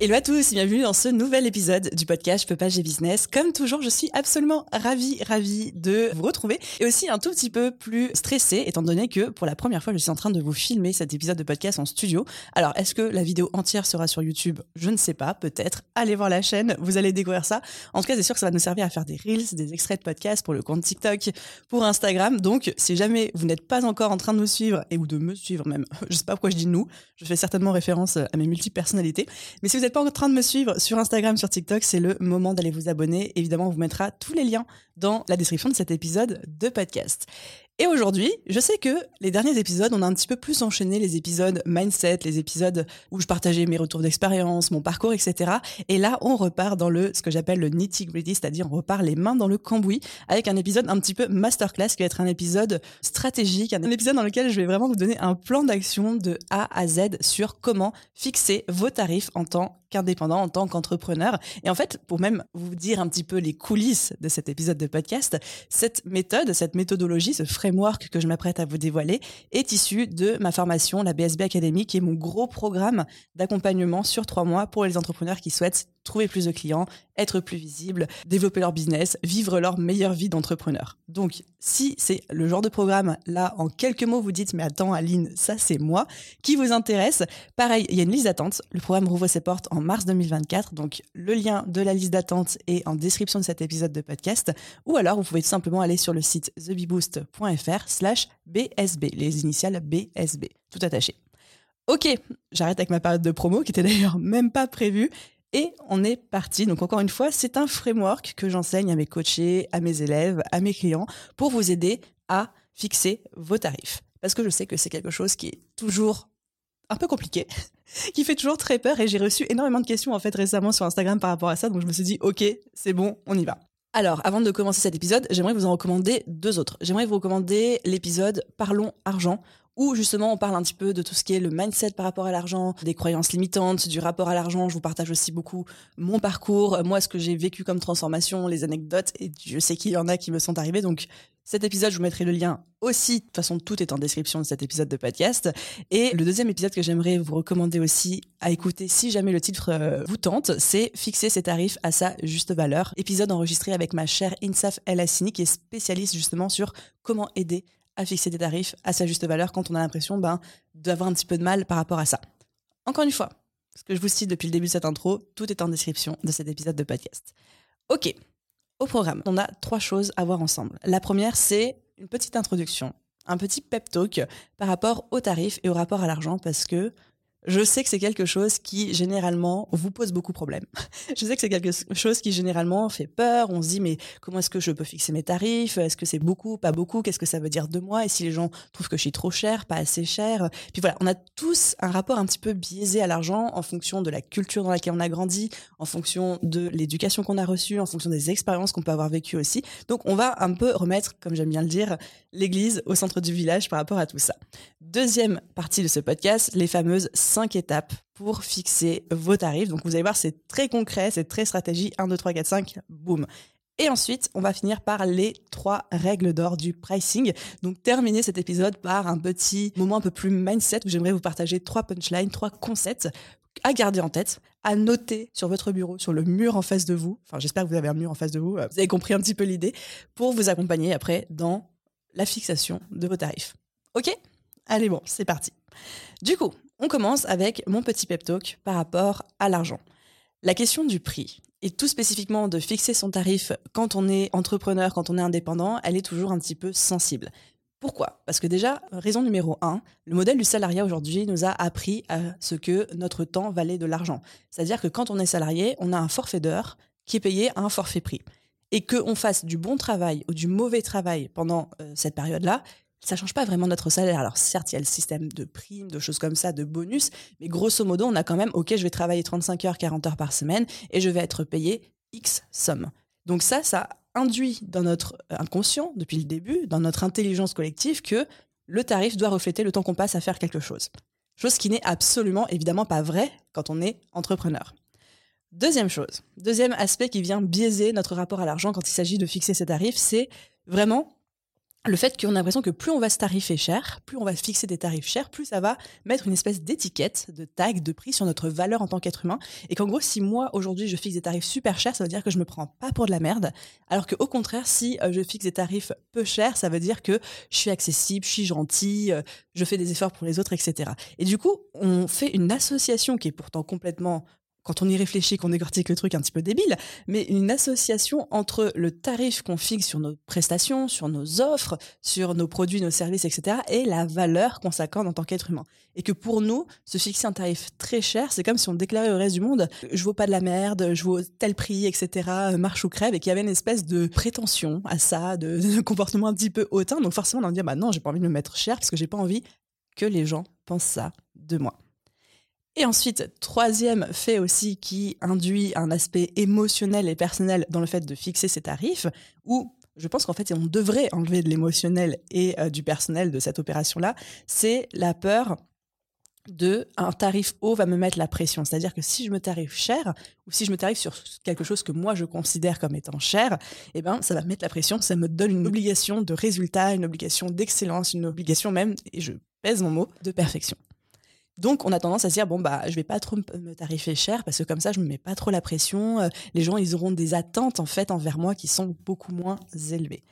Hello à tous, bienvenue dans ce nouvel épisode du podcast Je peux pas, business. Comme toujours, je suis absolument ravie, ravie de vous retrouver et aussi un tout petit peu plus stressée étant donné que pour la première fois, je suis en train de vous filmer cet épisode de podcast en studio. Alors, est-ce que la vidéo entière sera sur YouTube? Je ne sais pas, peut-être. Allez voir la chaîne, vous allez découvrir ça. En tout cas, c'est sûr que ça va nous servir à faire des reels, des extraits de podcast pour le compte TikTok, pour Instagram. Donc, si jamais vous n'êtes pas encore en train de nous suivre et ou de me suivre même, je sais pas pourquoi je dis nous, je fais certainement référence à mes multiples personnalités, mais si vous n'êtes pas en train de me suivre sur Instagram, sur TikTok, c'est le moment d'aller vous abonner. Évidemment, on vous mettra tous les liens dans la description de cet épisode de podcast. Et aujourd'hui, je sais que les derniers épisodes, on a un petit peu plus enchaîné les épisodes mindset, les épisodes où je partageais mes retours d'expérience, mon parcours, etc. Et là, on repart dans le ce que j'appelle le nitty gritty, c'est-à-dire on repart les mains dans le cambouis avec un épisode un petit peu masterclass qui va être un épisode stratégique, un épisode dans lequel je vais vraiment vous donner un plan d'action de A à Z sur comment fixer vos tarifs en tant qu'indépendant, en tant qu'entrepreneur. Et en fait, pour même vous dire un petit peu les coulisses de cet épisode de podcast, cette méthode, cette méthodologie, ce framework que je m'apprête à vous dévoiler est issu de ma formation, la BSB Academy, qui est mon gros programme d'accompagnement sur trois mois pour les entrepreneurs qui souhaitent trouver plus de clients, être plus visibles, développer leur business, vivre leur meilleure vie d'entrepreneur. Donc, si c'est le genre de programme, là, en quelques mots, vous dites, mais attends, Aline, ça, c'est moi, qui vous intéresse, pareil, il y a une liste d'attente. Le programme rouvre ses portes en mars 2024. Donc, le lien de la liste d'attente est en description de cet épisode de podcast. Ou alors, vous pouvez tout simplement aller sur le site thebeboost.fr slash BSB, les initiales BSB, tout attaché. Ok, j'arrête avec ma période de promo qui était d'ailleurs même pas prévue et on est parti. Donc encore une fois, c'est un framework que j'enseigne à mes coachés, à mes élèves, à mes clients pour vous aider à fixer vos tarifs. Parce que je sais que c'est quelque chose qui est toujours un peu compliqué, qui fait toujours très peur et j'ai reçu énormément de questions en fait récemment sur Instagram par rapport à ça. Donc je me suis dit, ok, c'est bon, on y va. Alors, avant de commencer cet épisode, j'aimerais vous en recommander deux autres. J'aimerais vous recommander l'épisode Parlons argent, où justement on parle un petit peu de tout ce qui est le mindset par rapport à l'argent, des croyances limitantes, du rapport à l'argent. Je vous partage aussi beaucoup mon parcours, moi ce que j'ai vécu comme transformation, les anecdotes, et je sais qu'il y en a qui me sont arrivées. Donc cet épisode, je vous mettrai le lien aussi. De toute façon, tout est en description de cet épisode de podcast. Et le deuxième épisode que j'aimerais vous recommander aussi à écouter si jamais le titre euh, vous tente, c'est Fixer ses tarifs à sa juste valeur. Épisode enregistré avec ma chère Insaf El Hassini, qui est spécialiste justement sur comment aider à fixer des tarifs à sa juste valeur quand on a l'impression ben, d'avoir un petit peu de mal par rapport à ça. Encore une fois, ce que je vous cite depuis le début de cette intro, tout est en description de cet épisode de podcast. Ok, au programme, on a trois choses à voir ensemble. La première, c'est une petite introduction, un petit pep talk par rapport aux tarifs et au rapport à l'argent parce que je sais que c'est quelque chose qui généralement vous pose beaucoup de problèmes. je sais que c'est quelque chose qui généralement fait peur. On se dit mais comment est-ce que je peux fixer mes tarifs? Est-ce que c'est beaucoup, pas beaucoup? Qu'est-ce que ça veut dire de moi? Et si les gens trouvent que je suis trop cher, pas assez cher Puis voilà, on a tous un rapport un petit peu biaisé à l'argent en fonction de la culture dans laquelle on a grandi, en fonction de l'éducation qu'on a reçue, en fonction des expériences qu'on peut avoir vécues aussi. Donc on va un peu remettre, comme j'aime bien le dire, l'église au centre du village par rapport à tout ça. Deuxième partie de ce podcast, les fameuses cinq étapes pour fixer vos tarifs. Donc vous allez voir, c'est très concret, c'est très stratégie. 1, 2, 3, 4, 5, boum. Et ensuite, on va finir par les trois règles d'or du pricing. Donc, terminer cet épisode par un petit moment un peu plus mindset où j'aimerais vous partager trois punchlines, trois concepts à garder en tête, à noter sur votre bureau, sur le mur en face de vous. Enfin, j'espère que vous avez un mur en face de vous. Vous avez compris un petit peu l'idée pour vous accompagner après dans la fixation de vos tarifs. OK? Allez, bon, c'est parti. Du coup, on commence avec mon petit pep talk par rapport à l'argent. La question du prix, et tout spécifiquement de fixer son tarif quand on est entrepreneur, quand on est indépendant, elle est toujours un petit peu sensible. Pourquoi? Parce que déjà, raison numéro un, le modèle du salariat aujourd'hui nous a appris à ce que notre temps valait de l'argent. C'est-à-dire que quand on est salarié, on a un forfait d'heure qui est payé à un forfait prix. Et qu'on fasse du bon travail ou du mauvais travail pendant euh, cette période-là, ça change pas vraiment notre salaire. Alors certes, il y a le système de primes, de choses comme ça, de bonus, mais grosso modo, on a quand même, ok, je vais travailler 35 heures, 40 heures par semaine et je vais être payé X somme. Donc ça, ça induit dans notre inconscient, depuis le début, dans notre intelligence collective, que le tarif doit refléter le temps qu'on passe à faire quelque chose. Chose qui n'est absolument, évidemment, pas vraie quand on est entrepreneur. Deuxième chose, deuxième aspect qui vient biaiser notre rapport à l'argent quand il s'agit de fixer ses tarifs, c'est vraiment le fait qu'on a l'impression que plus on va se tarifer cher, plus on va fixer des tarifs chers, plus ça va mettre une espèce d'étiquette, de tag, de prix sur notre valeur en tant qu'être humain. Et qu'en gros, si moi, aujourd'hui, je fixe des tarifs super chers, ça veut dire que je me prends pas pour de la merde. Alors qu'au contraire, si euh, je fixe des tarifs peu chers, ça veut dire que je suis accessible, je suis gentil, euh, je fais des efforts pour les autres, etc. Et du coup, on fait une association qui est pourtant complètement quand on y réfléchit, qu'on décortique le truc un petit peu débile, mais une association entre le tarif qu'on fixe sur nos prestations, sur nos offres, sur nos produits, nos services, etc., et la valeur qu'on s'accorde en tant qu'être humain. Et que pour nous, se fixer un tarif très cher, c'est comme si on déclarait au reste du monde, je vaux pas de la merde, je vaux tel prix, etc., marche ou crève, et qu'il y avait une espèce de prétention à ça, de, comportement un petit peu hautain. Donc forcément, on en dit, bah non, j'ai pas envie de me mettre cher parce que j'ai pas envie que les gens pensent ça de moi. Et ensuite, troisième fait aussi qui induit un aspect émotionnel et personnel dans le fait de fixer ses tarifs, où je pense qu'en fait on devrait enlever de l'émotionnel et euh, du personnel de cette opération-là, c'est la peur de un tarif haut va me mettre la pression. C'est-à-dire que si je me tarife cher, ou si je me tarife sur quelque chose que moi je considère comme étant cher, eh ben, ça va mettre la pression, ça me donne une obligation de résultat, une obligation d'excellence, une obligation même, et je pèse mon mot, de perfection. Donc, on a tendance à se dire bon bah, je vais pas trop me tarifer cher parce que comme ça, je me mets pas trop la pression. Euh, les gens, ils auront des attentes en fait envers moi qui sont beaucoup moins élevées.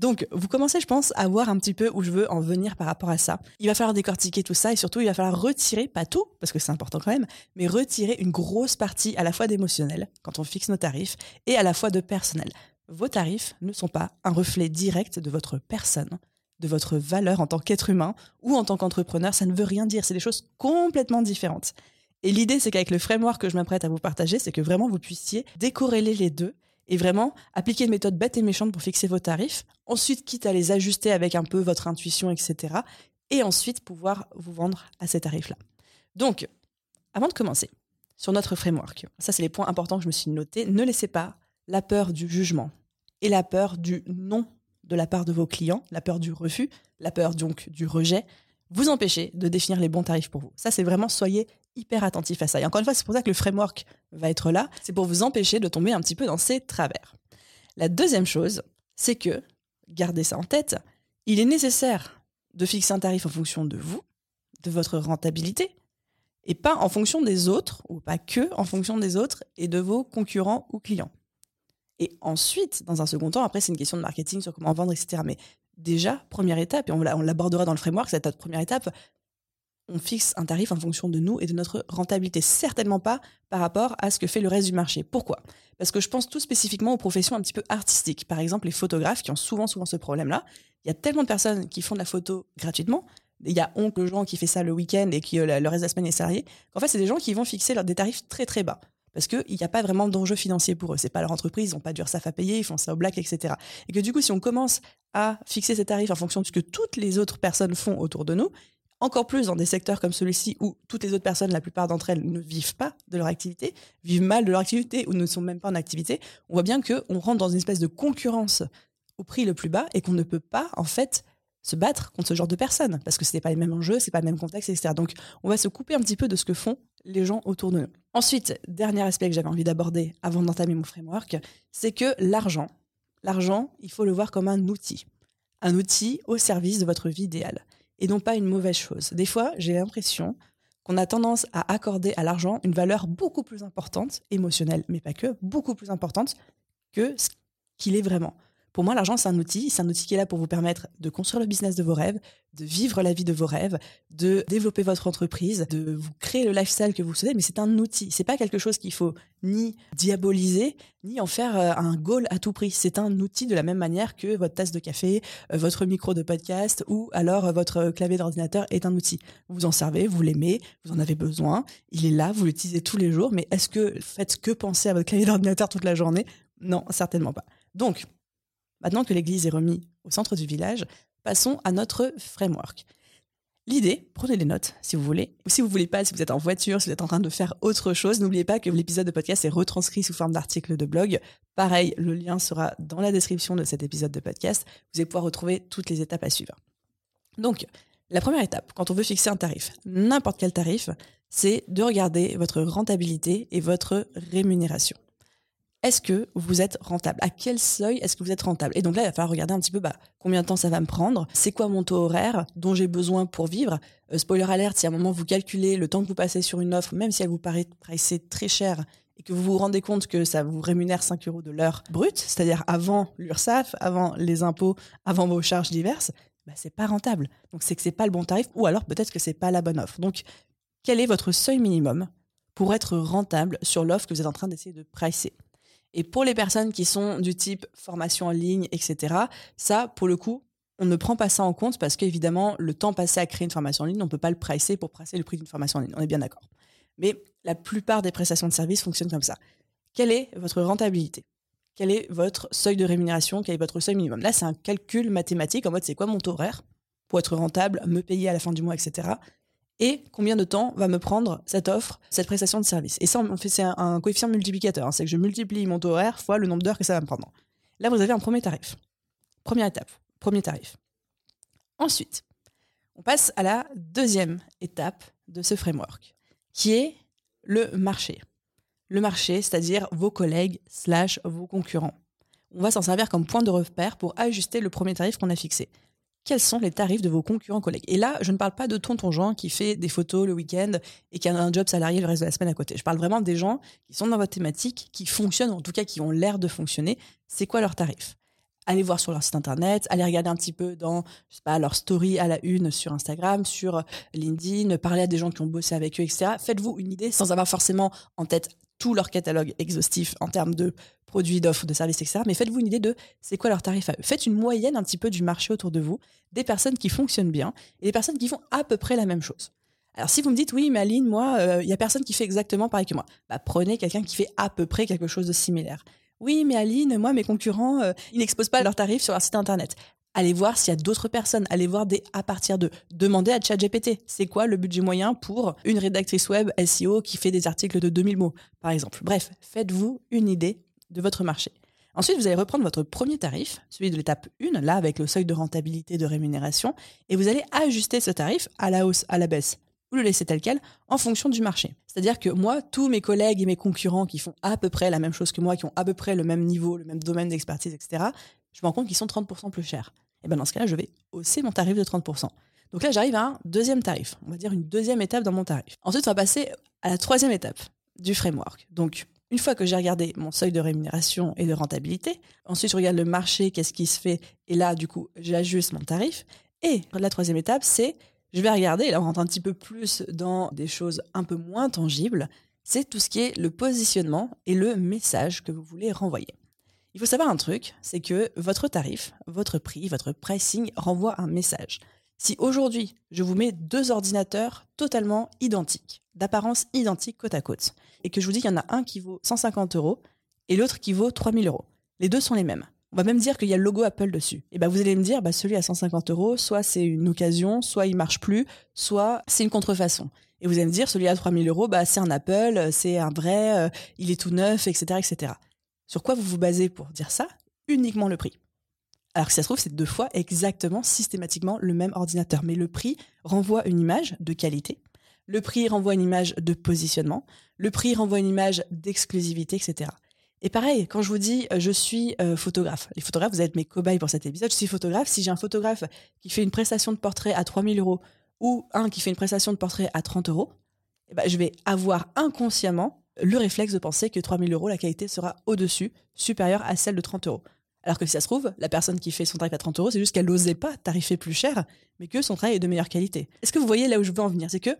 Donc, vous commencez, je pense, à voir un petit peu où je veux en venir par rapport à ça. Il va falloir décortiquer tout ça et surtout, il va falloir retirer, pas tout, parce que c'est important quand même, mais retirer une grosse partie à la fois d'émotionnel, quand on fixe nos tarifs, et à la fois de personnel. Vos tarifs ne sont pas un reflet direct de votre personne de votre valeur en tant qu'être humain ou en tant qu'entrepreneur, ça ne veut rien dire. C'est des choses complètement différentes. Et l'idée, c'est qu'avec le framework que je m'apprête à vous partager, c'est que vraiment vous puissiez décorréler les deux et vraiment appliquer une méthode bête et méchante pour fixer vos tarifs. Ensuite, quitte à les ajuster avec un peu votre intuition, etc. Et ensuite, pouvoir vous vendre à ces tarifs-là. Donc, avant de commencer, sur notre framework, ça, c'est les points importants que je me suis notés. Ne laissez pas la peur du jugement et la peur du non de la part de vos clients, la peur du refus, la peur donc du rejet, vous empêcher de définir les bons tarifs pour vous. Ça, c'est vraiment, soyez hyper attentif à ça. Et encore une fois, c'est pour ça que le framework va être là, c'est pour vous empêcher de tomber un petit peu dans ces travers. La deuxième chose, c'est que, gardez ça en tête, il est nécessaire de fixer un tarif en fonction de vous, de votre rentabilité, et pas en fonction des autres, ou pas que en fonction des autres et de vos concurrents ou clients. Et ensuite, dans un second temps, après, c'est une question de marketing sur comment vendre, etc. Mais déjà, première étape, et on l'abordera dans le framework, c'est notre première étape, on fixe un tarif en fonction de nous et de notre rentabilité. Certainement pas par rapport à ce que fait le reste du marché. Pourquoi? Parce que je pense tout spécifiquement aux professions un petit peu artistiques. Par exemple, les photographes qui ont souvent, souvent ce problème-là. Il y a tellement de personnes qui font de la photo gratuitement. Il y a oncle Jean qui fait ça le week-end et qui euh, le reste de la semaine est salarié. En fait, c'est des gens qui vont fixer des tarifs très très bas parce qu'il n'y a pas vraiment d'enjeu financier pour eux. C'est pas leur entreprise, ils n'ont pas d'URSAF à payer, ils font ça au black, etc. Et que du coup, si on commence à fixer ces tarifs en fonction de ce que toutes les autres personnes font autour de nous, encore plus dans des secteurs comme celui-ci où toutes les autres personnes, la plupart d'entre elles, ne vivent pas de leur activité, vivent mal de leur activité ou ne sont même pas en activité, on voit bien qu'on rentre dans une espèce de concurrence au prix le plus bas et qu'on ne peut pas, en fait, se battre contre ce genre de personnes parce que ce n'est pas les mêmes enjeux, c'est pas le même contexte, etc. Donc, on va se couper un petit peu de ce que font les gens autour de nous. Ensuite, dernier aspect que j'avais envie d'aborder avant d'entamer mon framework, c'est que l'argent, l'argent, il faut le voir comme un outil. Un outil au service de votre vie idéale et non pas une mauvaise chose. Des fois, j'ai l'impression qu'on a tendance à accorder à l'argent une valeur beaucoup plus importante, émotionnelle, mais pas que, beaucoup plus importante que ce qu'il est vraiment. Pour moi, l'argent, c'est un outil. C'est un outil qui est là pour vous permettre de construire le business de vos rêves, de vivre la vie de vos rêves, de développer votre entreprise, de vous créer le lifestyle que vous souhaitez. Mais c'est un outil. C'est pas quelque chose qu'il faut ni diaboliser, ni en faire euh, un goal à tout prix. C'est un outil de la même manière que votre tasse de café, euh, votre micro de podcast ou alors euh, votre clavier d'ordinateur est un outil. Vous en servez, vous l'aimez, vous en avez besoin. Il est là, vous l'utilisez tous les jours. Mais est-ce que faites que penser à votre clavier d'ordinateur toute la journée? Non, certainement pas. Donc, Maintenant que l'église est remise au centre du village, passons à notre framework. L'idée, prenez des notes si vous voulez, ou si vous voulez pas, si vous êtes en voiture, si vous êtes en train de faire autre chose, n'oubliez pas que l'épisode de podcast est retranscrit sous forme d'article de blog. Pareil, le lien sera dans la description de cet épisode de podcast. Vous allez pouvoir retrouver toutes les étapes à suivre. Donc, la première étape, quand on veut fixer un tarif, n'importe quel tarif, c'est de regarder votre rentabilité et votre rémunération est-ce que vous êtes rentable? À quel seuil est-ce que vous êtes rentable? Et donc là, il va falloir regarder un petit peu bah, combien de temps ça va me prendre, c'est quoi mon taux horaire dont j'ai besoin pour vivre? Euh, spoiler alert, si à un moment vous calculez le temps que vous passez sur une offre, même si elle vous paraît très cher et que vous vous rendez compte que ça vous rémunère 5 euros de l'heure brute, c'est-à-dire avant l'URSSAF, avant les impôts, avant vos charges diverses, bah, c'est pas rentable. Donc c'est que c'est pas le bon tarif ou alors peut-être que c'est pas la bonne offre. Donc quel est votre seuil minimum pour être rentable sur l'offre que vous êtes en train d'essayer de pricer? Et pour les personnes qui sont du type formation en ligne, etc., ça, pour le coup, on ne prend pas ça en compte parce qu'évidemment, le temps passé à créer une formation en ligne, on ne peut pas le pricer pour pricer le prix d'une formation en ligne. On est bien d'accord. Mais la plupart des prestations de services fonctionnent comme ça. Quelle est votre rentabilité? Quel est votre seuil de rémunération? Quel est votre seuil minimum? Là, c'est un calcul mathématique en mode c'est quoi mon taux horaire pour être rentable, me payer à la fin du mois, etc et combien de temps va me prendre cette offre, cette prestation de service? Et ça, fait, c'est un, coefficient multiplicateur. Hein. c'est que je multiplie mon taux horaire fois le nombre d'heures que ça va me prendre. Là, vous avez un premier tarif. Première étape, premier tarif. Ensuite, on passe à la deuxième étape de ce framework, qui est le marché. Le marché, c'est-à-dire vos collègues slash vos concurrents. On va s'en servir comme point de repère pour ajuster le premier tarif qu'on a fixé quels sont les tarifs de vos concurrents collègues. Et là, je ne parle pas de tonton Jean qui fait des photos le week-end et qui a un job salarié le reste de la semaine à côté. Je parle vraiment des gens qui sont dans votre thématique, qui fonctionnent, en tout cas qui ont l'air de fonctionner. C'est quoi leurs tarifs Allez voir sur leur site internet, allez regarder un petit peu dans, leur story à la une sur Instagram, sur LinkedIn, parler à des gens qui ont bossé avec eux, etc. Faites-vous une idée sans avoir forcément en tête tout leur catalogue exhaustif en termes de produits, d'offres, de services, etc. Mais faites-vous une idée de c'est quoi leur tarif à eux. Faites une moyenne un petit peu du marché autour de vous, des personnes qui fonctionnent bien et des personnes qui font à peu près la même chose. Alors si vous me dites oui, mais Aline, moi, il euh, y a personne qui fait exactement pareil que moi, bah, prenez quelqu'un qui fait à peu près quelque chose de similaire. Oui, mais Aline, moi, mes concurrents, euh, ils n'exposent pas leurs tarifs sur leur site internet allez voir s'il y a d'autres personnes, allez voir des à partir de demandez à ChatGPT, c'est quoi le budget moyen pour une rédactrice web SEO qui fait des articles de 2000 mots par exemple? Bref, faites-vous une idée de votre marché. Ensuite, vous allez reprendre votre premier tarif, celui de l'étape 1, là avec le seuil de rentabilité de rémunération, et vous allez ajuster ce tarif à la hausse, à la baisse, ou le laisser tel quel en fonction du marché. C'est-à-dire que moi, tous mes collègues et mes concurrents qui font à peu près la même chose que moi, qui ont à peu près le même niveau, le même domaine d'expertise, etc., je me rends compte qu'ils sont 30% plus chers. Et ben dans ce cas-là, je vais hausser mon tarif de 30%. Donc là, j'arrive à un deuxième tarif. On va dire une deuxième étape dans mon tarif. Ensuite, on va passer à la troisième étape du framework. Donc, une fois que j'ai regardé mon seuil de rémunération et de rentabilité, ensuite je regarde le marché, qu'est-ce qui se fait, et là, du coup, j'ajuste mon tarif. Et la troisième étape, c'est je vais regarder, et là on rentre un petit peu plus dans des choses un peu moins tangibles, c'est tout ce qui est le positionnement et le message que vous voulez renvoyer. Il faut savoir un truc, c'est que votre tarif, votre prix, votre pricing renvoie un message. Si aujourd'hui, je vous mets deux ordinateurs totalement identiques, d'apparence identique côte à côte, et que je vous dis qu'il y en a un qui vaut 150 euros et l'autre qui vaut 3000 euros, les deux sont les mêmes. On va même dire qu'il y a le logo Apple dessus. Et ben vous allez me dire, bah celui à 150 euros, soit c'est une occasion, soit il marche plus, soit c'est une contrefaçon. Et vous allez me dire, celui à 3000 euros, bah c'est un Apple, c'est un vrai, euh, il est tout neuf, etc., etc. Sur quoi vous vous basez pour dire ça? Uniquement le prix. Alors que ça se trouve, c'est deux fois exactement, systématiquement le même ordinateur. Mais le prix renvoie une image de qualité. Le prix renvoie une image de positionnement. Le prix renvoie une image d'exclusivité, etc. Et pareil, quand je vous dis euh, je suis euh, photographe, les photographes, vous êtes mes cobayes pour cet épisode, je suis photographe. Si j'ai un photographe qui fait une prestation de portrait à 3000 euros ou un qui fait une prestation de portrait à 30 euros, eh ben, je vais avoir inconsciemment le réflexe de penser que 3000 euros, la qualité sera au-dessus, supérieure à celle de 30 euros. Alors que si ça se trouve, la personne qui fait son tarif à 30 euros, c'est juste qu'elle n'osait pas tarifer plus cher, mais que son travail est de meilleure qualité. Est-ce que vous voyez là où je veux en venir? C'est que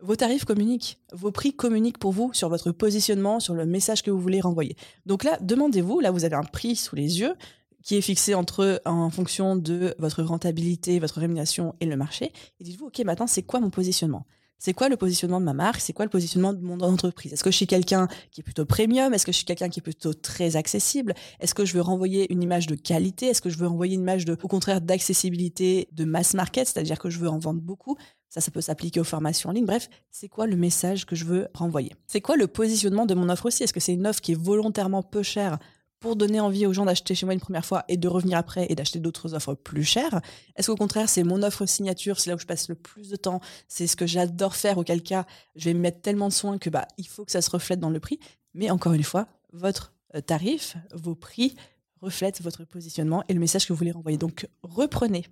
vos tarifs communiquent, vos prix communiquent pour vous sur votre positionnement, sur le message que vous voulez renvoyer. Donc là, demandez-vous, là vous avez un prix sous les yeux qui est fixé entre en fonction de votre rentabilité, votre rémunération et le marché. Et dites-vous, ok, maintenant c'est quoi mon positionnement? C'est quoi le positionnement de ma marque? C'est quoi le positionnement de mon entreprise? Est-ce que je suis quelqu'un qui est plutôt premium? Est-ce que je suis quelqu'un qui est plutôt très accessible? Est-ce que je veux renvoyer une image de qualité? Est-ce que je veux renvoyer une image de, au contraire, d'accessibilité, de mass market, c'est-à-dire que je veux en vendre beaucoup. Ça, ça peut s'appliquer aux formations en ligne. Bref, c'est quoi le message que je veux renvoyer? C'est quoi le positionnement de mon offre aussi? Est-ce que c'est une offre qui est volontairement peu chère pour donner envie aux gens d'acheter chez moi une première fois et de revenir après et d'acheter d'autres offres plus chères Est-ce qu'au contraire, c'est mon offre signature, c'est là où je passe le plus de temps, c'est ce que j'adore faire, auquel cas je vais mettre tellement de soin que bah, il faut que ça se reflète dans le prix. Mais encore une fois, votre euh, tarif, vos prix reflètent votre positionnement et le message que vous voulez renvoyer. Donc reprenez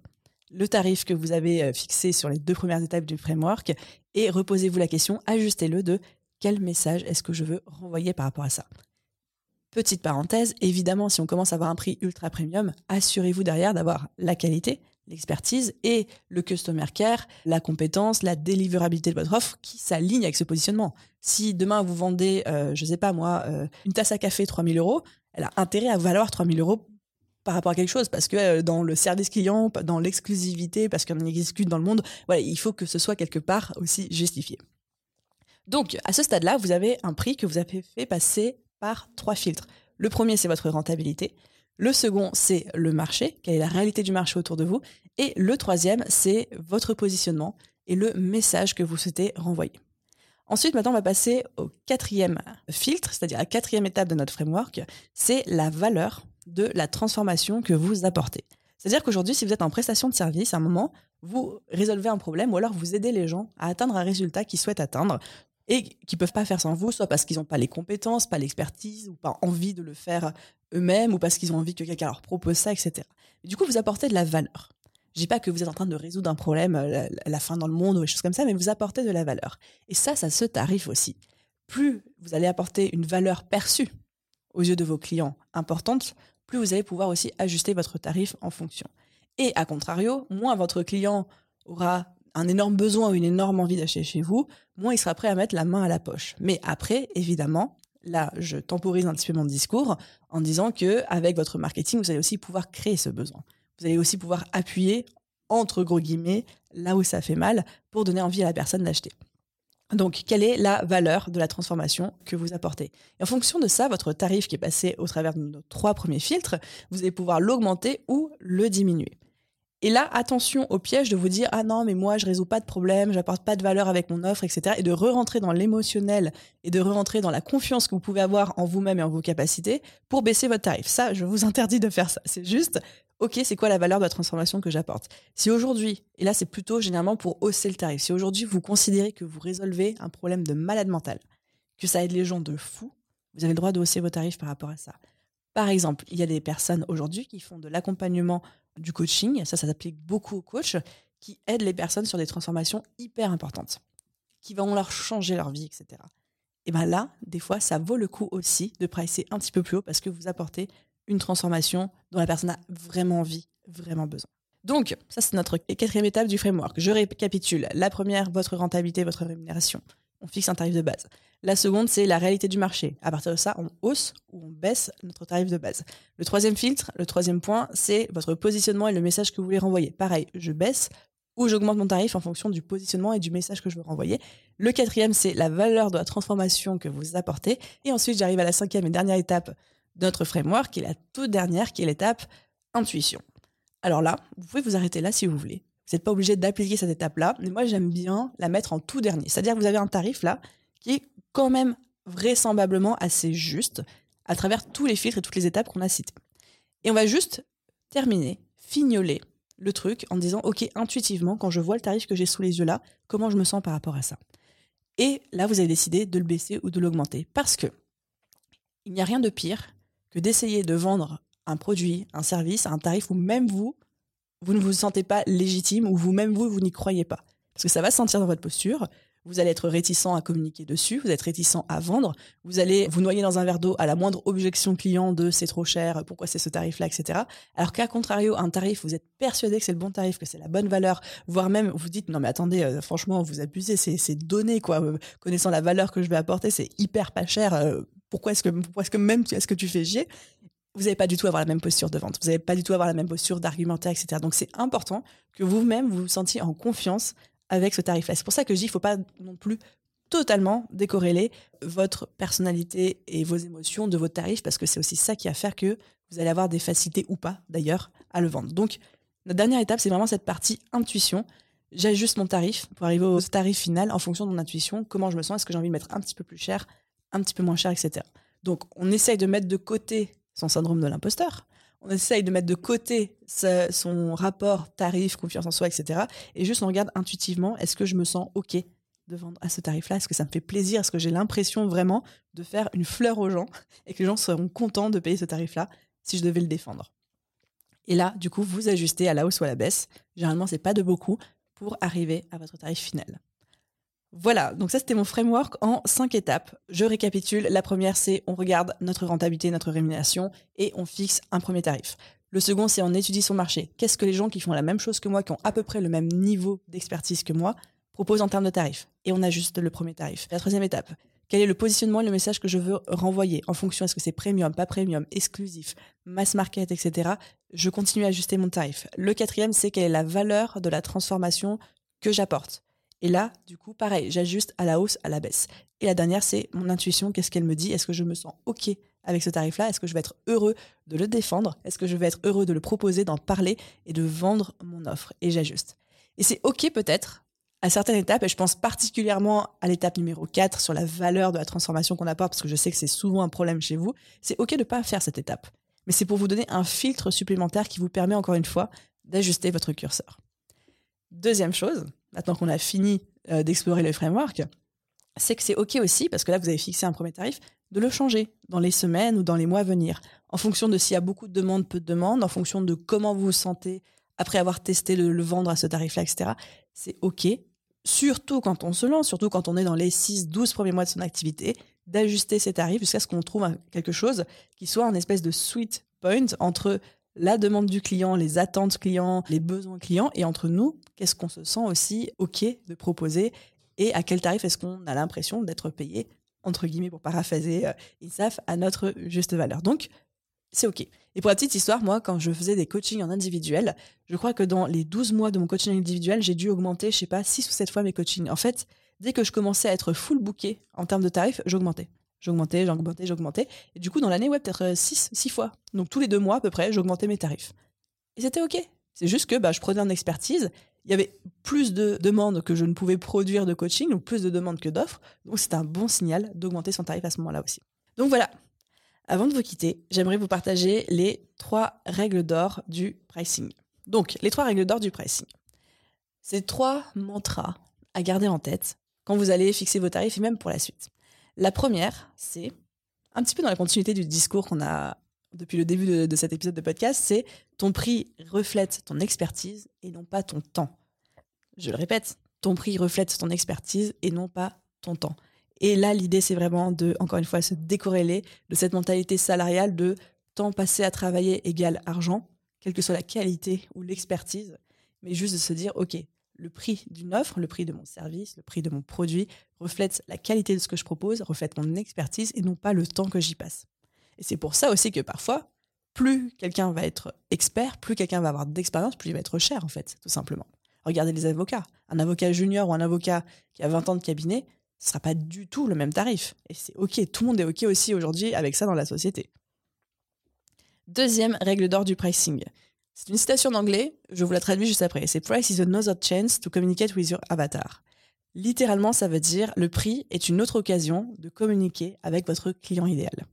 le tarif que vous avez euh, fixé sur les deux premières étapes du framework et reposez-vous la question, ajustez-le de quel message est-ce que je veux renvoyer par rapport à ça. Petite parenthèse, évidemment, si on commence à avoir un prix ultra premium, assurez-vous derrière d'avoir la qualité, l'expertise et le customer care, la compétence, la délivrabilité de votre offre qui s'aligne avec ce positionnement. Si demain vous vendez, euh, je sais pas moi, euh, une tasse à café 3000 euros, elle a intérêt à valoir 3000 euros par rapport à quelque chose parce que euh, dans le service client, dans l'exclusivité, parce qu'on exécute dans le monde, voilà, il faut que ce soit quelque part aussi justifié. Donc, à ce stade-là, vous avez un prix que vous avez fait passer par trois filtres. Le premier, c'est votre rentabilité. Le second, c'est le marché, quelle est la réalité du marché autour de vous? Et le troisième, c'est votre positionnement et le message que vous souhaitez renvoyer. Ensuite, maintenant, on va passer au quatrième filtre, c'est-à-dire la quatrième étape de notre framework, c'est la valeur de la transformation que vous apportez. C'est-à-dire qu'aujourd'hui, si vous êtes en prestation de service, à un moment, vous résolvez un problème ou alors vous aidez les gens à atteindre un résultat qu'ils souhaitent atteindre et qui peuvent pas faire sans vous, soit parce qu'ils n'ont pas les compétences, pas l'expertise, ou pas envie de le faire eux-mêmes, ou parce qu'ils ont envie que quelqu'un leur propose ça, etc. du coup, vous apportez de la valeur. Je dis pas que vous êtes en train de résoudre un problème, la, la fin dans le monde ou des choses comme ça, mais vous apportez de la valeur. Et ça, ça se tarif aussi. Plus vous allez apporter une valeur perçue aux yeux de vos clients importante, plus vous allez pouvoir aussi ajuster votre tarif en fonction. Et à contrario, moins votre client aura un énorme besoin ou une énorme envie d'acheter chez vous, moins il sera prêt à mettre la main à la poche. Mais après, évidemment, là, je temporise un petit peu mon discours en disant que avec votre marketing, vous allez aussi pouvoir créer ce besoin. Vous allez aussi pouvoir appuyer entre gros guillemets là où ça fait mal pour donner envie à la personne d'acheter. Donc, quelle est la valeur de la transformation que vous apportez? Et en fonction de ça, votre tarif qui est passé au travers de nos trois premiers filtres, vous allez pouvoir l'augmenter ou le diminuer. Et là, attention au piège de vous dire ah non mais moi je résous pas de problème, j'apporte pas de valeur avec mon offre, etc. Et de re-rentrer dans l'émotionnel et de re-rentrer dans la confiance que vous pouvez avoir en vous-même et en vos capacités pour baisser votre tarif. Ça, je vous interdis de faire ça. C'est juste ok, c'est quoi la valeur de la transformation que j'apporte? Si aujourd'hui, et là c'est plutôt généralement pour hausser le tarif, si aujourd'hui vous considérez que vous résolvez un problème de malade mental, que ça aide les gens de fou, vous avez le droit de hausser vos tarifs par rapport à ça. Par exemple, il y a des personnes aujourd'hui qui font de l'accompagnement du coaching, ça, ça s'applique beaucoup aux coachs, qui aident les personnes sur des transformations hyper importantes, qui vont leur changer leur vie, etc. Et bien là, des fois, ça vaut le coup aussi de pricer un petit peu plus haut parce que vous apportez une transformation dont la personne a vraiment envie, vraiment besoin. Donc, ça, c'est notre quatrième étape du framework. Je récapitule. La première, votre rentabilité, votre rémunération. On fixe un tarif de base. La seconde, c'est la réalité du marché. À partir de ça, on hausse ou on baisse notre tarif de base. Le troisième filtre, le troisième point, c'est votre positionnement et le message que vous voulez renvoyer. Pareil, je baisse ou j'augmente mon tarif en fonction du positionnement et du message que je veux renvoyer. Le quatrième, c'est la valeur de la transformation que vous apportez. Et ensuite, j'arrive à la cinquième et dernière étape de notre framework, qui est la toute dernière, qui est l'étape intuition. Alors là, vous pouvez vous arrêter là si vous voulez. Vous n'êtes pas obligé d'appliquer cette étape-là, mais moi j'aime bien la mettre en tout dernier. C'est-à-dire que vous avez un tarif là qui est quand même vraisemblablement assez juste à travers tous les filtres et toutes les étapes qu'on a citées. Et on va juste terminer, fignoler le truc en disant, OK, intuitivement, quand je vois le tarif que j'ai sous les yeux là, comment je me sens par rapport à ça? Et là, vous avez décidé de le baisser ou de l'augmenter. Parce que il n'y a rien de pire que d'essayer de vendre un produit, un service un tarif où même vous, vous ne vous sentez pas légitime ou vous-même vous, vous n'y croyez pas. Parce que ça va se sentir dans votre posture, vous allez être réticent à communiquer dessus, vous êtes réticent à vendre, vous allez vous noyer dans un verre d'eau à la moindre objection client de c'est trop cher, pourquoi c'est ce tarif-là, etc. Alors qu'à contrario, un tarif, vous êtes persuadé que c'est le bon tarif, que c'est la bonne valeur, voire même vous dites non mais attendez, euh, franchement vous abusez, c'est donné quoi, euh, connaissant la valeur que je vais apporter, c'est hyper pas cher. Euh, pourquoi est-ce que que même est-ce que tu fais chier? Vous n'allez pas du tout avoir la même posture de vente, vous n'allez pas du tout avoir la même posture d'argumentaire, etc. Donc c'est important que vous-même vous vous sentiez en confiance avec ce tarif-là. C'est pour ça que je dis qu'il ne faut pas non plus totalement décorréler votre personnalité et vos émotions de votre tarif parce que c'est aussi ça qui va faire que vous allez avoir des facilités ou pas d'ailleurs à le vendre. Donc, la dernière étape, c'est vraiment cette partie intuition. J'ajuste mon tarif pour arriver au tarif final en fonction de mon intuition, comment je me sens, est-ce que j'ai envie de mettre un petit peu plus cher, un petit peu moins cher, etc. Donc, on essaye de mettre de côté son syndrome de l'imposteur, on essaye de mettre de côté son rapport tarif, confiance en soi, etc. Et juste on regarde intuitivement, est-ce que je me sens OK de vendre à ce tarif-là? Est-ce que ça me fait plaisir? Est-ce que j'ai l'impression vraiment de faire une fleur aux gens et que les gens seront contents de payer ce tarif-là si je devais le défendre? Et là, du coup, vous ajustez à la hausse ou à la baisse. Généralement, c'est pas de beaucoup pour arriver à votre tarif final. Voilà, donc ça c'était mon framework en cinq étapes. Je récapitule. La première, c'est on regarde notre rentabilité, notre rémunération et on fixe un premier tarif. Le second, c'est on étudie son marché. Qu'est-ce que les gens qui font la même chose que moi, qui ont à peu près le même niveau d'expertise que moi, proposent en termes de tarifs? Et on ajuste le premier tarif. La troisième étape, quel est le positionnement et le message que je veux renvoyer en fonction est-ce que c'est premium, pas premium, exclusif, mass market, etc. Je continue à ajuster mon tarif. Le quatrième, c'est quelle est la valeur de la transformation que j'apporte. Et là, du coup, pareil, j'ajuste à la hausse, à la baisse. Et la dernière, c'est mon intuition. Qu'est-ce qu'elle me dit? Est-ce que je me sens OK avec ce tarif-là? Est-ce que je vais être heureux de le défendre? Est-ce que je vais être heureux de le proposer, d'en parler et de vendre mon offre? Et j'ajuste. Et c'est OK peut-être à certaines étapes, et je pense particulièrement à l'étape numéro 4 sur la valeur de la transformation qu'on apporte, parce que je sais que c'est souvent un problème chez vous, c'est OK de ne pas faire cette étape. Mais c'est pour vous donner un filtre supplémentaire qui vous permet encore une fois d'ajuster votre curseur. Deuxième chose, maintenant qu'on a fini euh, d'explorer le framework, c'est que c'est OK aussi, parce que là, vous avez fixé un premier tarif, de le changer dans les semaines ou dans les mois à venir, en fonction de s'il y a beaucoup de demandes, peu de demandes, en fonction de comment vous vous sentez après avoir testé le, le vendre à ce tarif-là, etc. C'est OK, surtout quand on se lance, surtout quand on est dans les 6-12 premiers mois de son activité, d'ajuster ses tarifs jusqu'à ce qu'on trouve quelque chose qui soit un espèce de sweet point entre la demande du client, les attentes clients, les besoins clients, et entre nous, qu'est-ce qu'on se sent aussi OK de proposer et à quel tarif est-ce qu'on a l'impression d'être payé, entre guillemets, pour paraphraser euh, ISAF, à notre juste valeur. Donc, c'est OK. Et pour la petite histoire, moi, quand je faisais des coachings en individuel, je crois que dans les 12 mois de mon coaching individuel, j'ai dû augmenter, je sais pas, 6 ou 7 fois mes coachings. En fait, dès que je commençais à être full booké en termes de tarifs, j'augmentais. J'augmentais, j'augmentais, j'augmentais. Et du coup, dans l'année, ouais, peut-être 6, euh, 6 fois. Donc tous les deux mois à peu près, j'augmentais mes tarifs. Et c'était OK. C'est juste que bah, je prenais en expertise. Il y avait plus de demandes que je ne pouvais produire de coaching, donc plus de demandes que d'offres. Donc c'est un bon signal d'augmenter son tarif à ce moment-là aussi. Donc voilà. Avant de vous quitter, j'aimerais vous partager les trois règles d'or du pricing. Donc, les trois règles d'or du pricing. C'est trois mantras à garder en tête quand vous allez fixer vos tarifs et même pour la suite. La première, c'est un petit peu dans la continuité du discours qu'on a depuis le début de, cet épisode de podcast, c'est ton prix reflète ton expertise et non pas ton temps. Je le répète, ton prix reflète ton expertise et non pas ton temps. Et là, l'idée, c'est vraiment de, encore une fois, se décorréler de cette mentalité salariale de temps passé à travailler égale argent, quelle que soit la qualité ou l'expertise, mais juste de se dire, OK, le prix d'une offre, le prix de mon service, le prix de mon produit reflète la qualité de ce que je propose, reflète mon expertise et non pas le temps que j'y passe. Et c'est pour ça aussi que parfois, plus quelqu'un va être expert, plus quelqu'un va avoir d'expérience, plus il va être cher en fait, tout simplement. Regardez les avocats. Un avocat junior ou un avocat qui a 20 ans de cabinet, ce sera pas du tout le même tarif. Et c'est OK, tout le monde est OK aussi aujourd'hui avec ça dans la société. Deuxième règle d'or du pricing. C'est une citation d'anglais, je vous la traduis juste après. C'est Price is another chance to communicate with your avatar. Littéralement, ça veut dire le prix est une autre occasion de communiquer avec votre client idéal.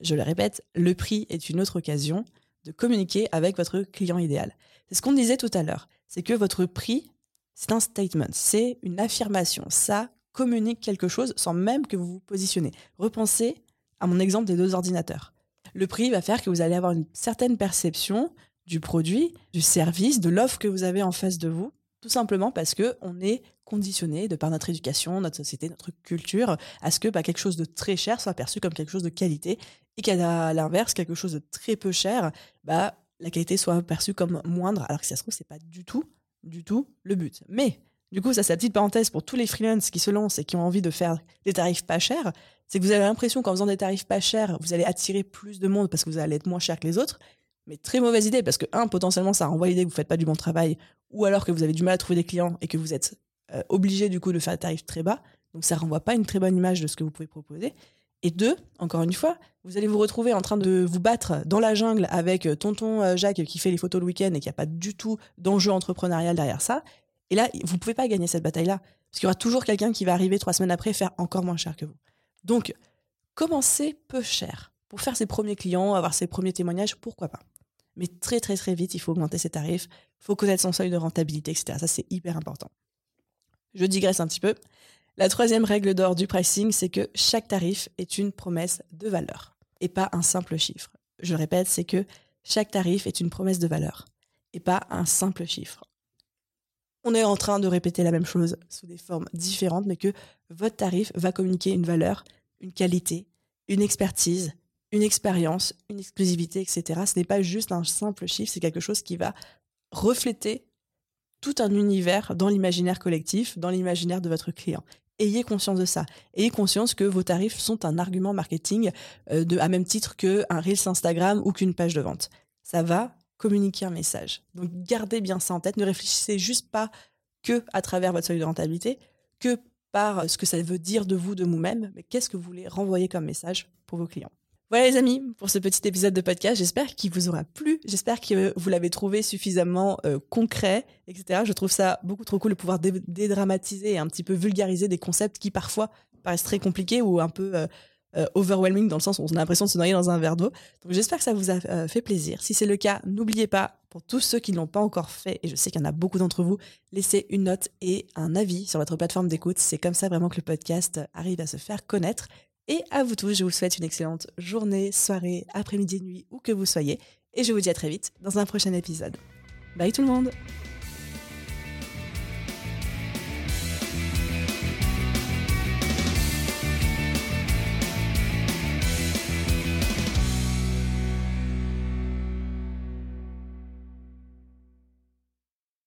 Je le répète, le prix est une autre occasion de communiquer avec votre client idéal. C'est ce qu'on disait tout à l'heure. C'est que votre prix, c'est un statement, c'est une affirmation. Ça communique quelque chose sans même que vous vous positionnez. Repensez à mon exemple des deux ordinateurs. Le prix va faire que vous allez avoir une certaine perception du produit, du service, de l'offre que vous avez en face de vous, tout simplement parce que on est conditionné de par notre éducation, notre société, notre culture, à ce que bah, quelque chose de très cher soit perçu comme quelque chose de qualité et qu'à l'inverse, quelque chose de très peu cher, bah, la qualité soit perçue comme moindre, alors que si ça se trouve, c'est pas du tout, du tout le but. Mais, du coup, ça c'est la petite parenthèse pour tous les freelances qui se lancent et qui ont envie de faire des tarifs pas chers, c'est que vous avez l'impression qu'en faisant des tarifs pas chers, vous allez attirer plus de monde parce que vous allez être moins cher que les autres, mais très mauvaise idée parce que un potentiellement ça renvoie l'idée que vous faites pas du bon travail ou alors que vous avez du mal à trouver des clients et que vous êtes euh, obligé du coup de faire des tarifs très bas. Donc ça renvoie pas une très bonne image de ce que vous pouvez proposer. Et deux, encore une fois, vous allez vous retrouver en train de vous battre dans la jungle avec euh, tonton euh, Jacques qui fait les photos le week-end et qui a pas du tout d'enjeu entrepreneurial derrière ça. Et là, vous pouvez pas gagner cette bataille-là. Parce qu'il y aura toujours quelqu'un qui va arriver trois semaines après faire encore moins cher que vous. Donc, commencez peu cher. Pour faire ses premiers clients, avoir ses premiers témoignages, pourquoi pas? Mais très très très vite, il faut augmenter ses tarifs, il faut connaître son seuil de rentabilité, etc. Ça, c'est hyper important. Je digresse un petit peu. La troisième règle d'or du pricing, c'est que chaque tarif est une promesse de valeur et pas un simple chiffre. Je répète, c'est que chaque tarif est une promesse de valeur et pas un simple chiffre. On est en train de répéter la même chose sous des formes différentes, mais que votre tarif va communiquer une valeur, une qualité, une expertise, une expérience, une exclusivité, etc. Ce n'est pas juste un simple chiffre, c'est quelque chose qui va refléter tout un univers dans l'imaginaire collectif, dans l'imaginaire de votre client. Ayez conscience de ça. Ayez conscience que vos tarifs sont un argument marketing euh, à même titre qu'un Reels Instagram ou qu'une page de vente. Ça va communiquer un message. Donc gardez bien ça en tête. Ne réfléchissez juste pas que à travers votre seuil de rentabilité, que par ce que ça veut dire de vous, de vous-même, mais qu'est-ce que vous voulez renvoyer comme message pour vos clients. Voilà les amis pour ce petit épisode de podcast. J'espère qu'il vous aura plu. J'espère que vous l'avez trouvé suffisamment euh, concret, etc. Je trouve ça beaucoup trop cool de pouvoir dédramatiser et un petit peu vulgariser des concepts qui parfois paraissent très compliqués ou un peu euh, euh, overwhelming dans le sens où on a l'impression de se noyer dans un verre d'eau. Donc j'espère que ça vous a fait plaisir. Si c'est le cas, n'oubliez pas, pour tous ceux qui ne l'ont pas encore fait, et je sais qu'il y en a beaucoup d'entre vous, laissez une note et un avis sur votre plateforme d'écoute. C'est comme ça vraiment que le podcast arrive à se faire connaître. Et à vous tous, je vous souhaite une excellente journée, soirée, après-midi, nuit, où que vous soyez. Et je vous dis à très vite dans un prochain épisode. Bye tout le monde